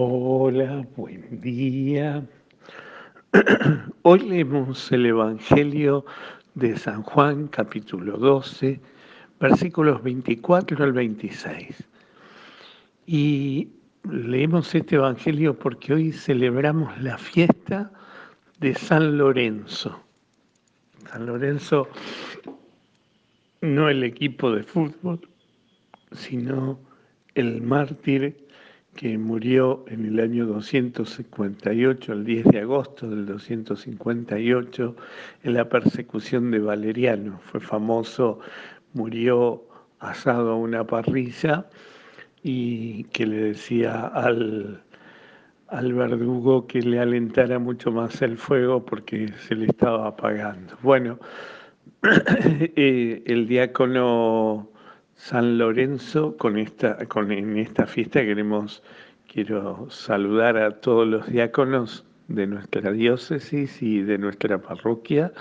Hola, buen día. Hoy leemos el Evangelio de San Juan, capítulo 12, versículos 24 al 26. Y leemos este Evangelio porque hoy celebramos la fiesta de San Lorenzo. San Lorenzo, no el equipo de fútbol, sino el mártir que murió en el año 258, el 10 de agosto del 258, en la persecución de Valeriano. Fue famoso, murió asado a una parrilla y que le decía al, al verdugo que le alentara mucho más el fuego porque se le estaba apagando. Bueno, eh, el diácono San Lorenzo, con esta, con, en esta fiesta queremos, quiero saludar a todos los diáconos de nuestra diócesis y de nuestra parroquia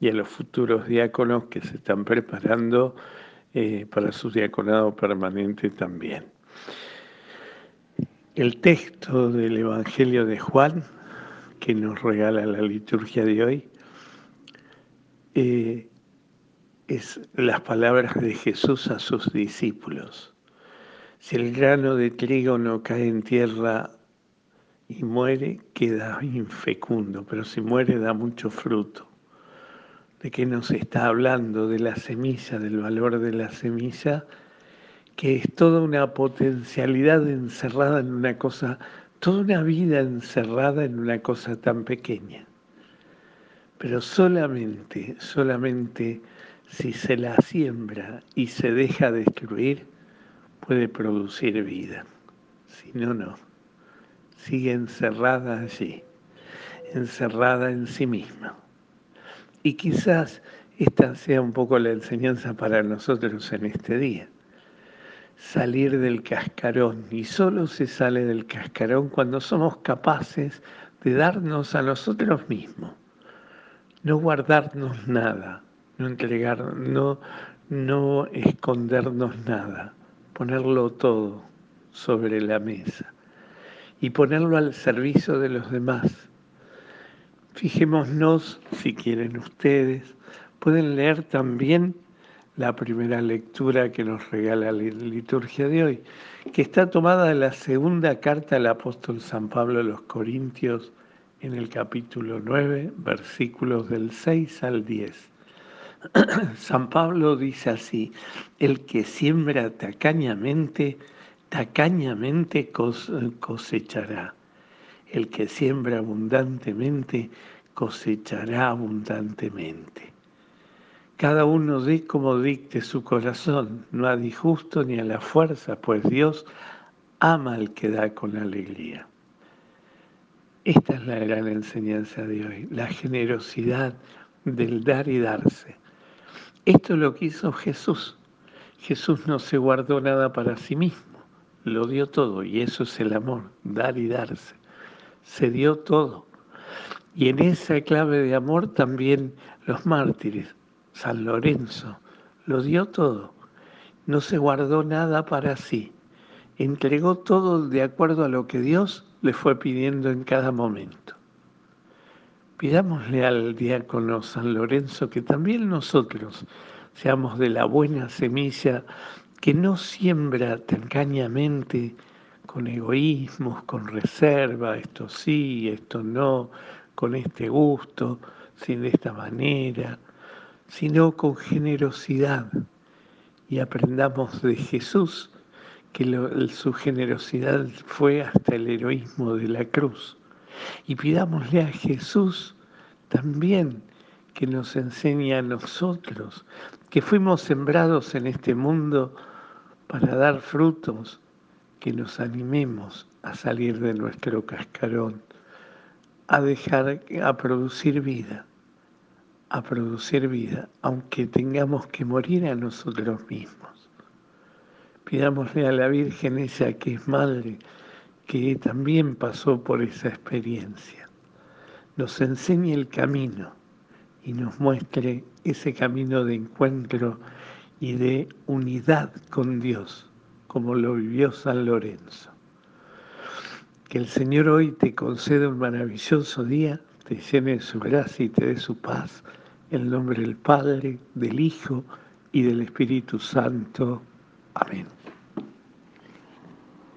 y a los futuros diáconos que se están preparando eh, para su diaconado permanente también. El texto del Evangelio de Juan que nos regala la liturgia de hoy eh, es las palabras de Jesús a sus discípulos. Si el grano de trigo no cae en tierra y muere, queda infecundo, pero si muere da mucho fruto. ¿De qué nos está hablando? De la semilla, del valor de la semilla, que es toda una potencialidad encerrada en una cosa, toda una vida encerrada en una cosa tan pequeña. Pero solamente, solamente si se la siembra y se deja destruir, puede producir vida. Si no, no. Sigue encerrada allí, encerrada en sí misma. Y quizás esta sea un poco la enseñanza para nosotros en este día. Salir del cascarón. Y solo se sale del cascarón cuando somos capaces de darnos a nosotros mismos. No guardarnos nada, no entregar, no, no escondernos nada, ponerlo todo sobre la mesa y ponerlo al servicio de los demás. Fijémonos, si quieren ustedes, pueden leer también la primera lectura que nos regala la liturgia de hoy, que está tomada de la segunda carta del apóstol San Pablo a los Corintios en el capítulo 9, versículos del 6 al 10. San Pablo dice así, el que siembra tacañamente, tacañamente cosechará. El que siembra abundantemente, cosechará abundantemente. Cada uno dé como dicte su corazón, no a disgusto ni a la fuerza, pues Dios ama al que da con alegría. Esta es la gran enseñanza de hoy, la generosidad del dar y darse. Esto es lo que hizo Jesús. Jesús no se guardó nada para sí mismo, lo dio todo y eso es el amor, dar y darse. Se dio todo. Y en esa clave de amor también los mártires, San Lorenzo, lo dio todo. No se guardó nada para sí. Entregó todo de acuerdo a lo que Dios le fue pidiendo en cada momento. Pidámosle al diácono San Lorenzo que también nosotros seamos de la buena semilla que no siembra tacañamente con egoísmos, con reserva, esto sí, esto no, con este gusto, sin de esta manera, sino con generosidad. Y aprendamos de Jesús que su generosidad fue hasta el heroísmo de la cruz y pidámosle a Jesús también que nos enseñe a nosotros, que fuimos sembrados en este mundo para dar frutos, que nos animemos a salir de nuestro cascarón, a dejar, a producir vida, a producir vida, aunque tengamos que morir a nosotros mismos. Pidámosle a la Virgen ella que es madre, que también pasó por esa experiencia, nos enseñe el camino y nos muestre ese camino de encuentro y de unidad con Dios, como lo vivió San Lorenzo. Que el Señor hoy te conceda un maravilloso día, te llene de su gracia y te dé su paz. En nombre del Padre, del Hijo y del Espíritu Santo. Amén.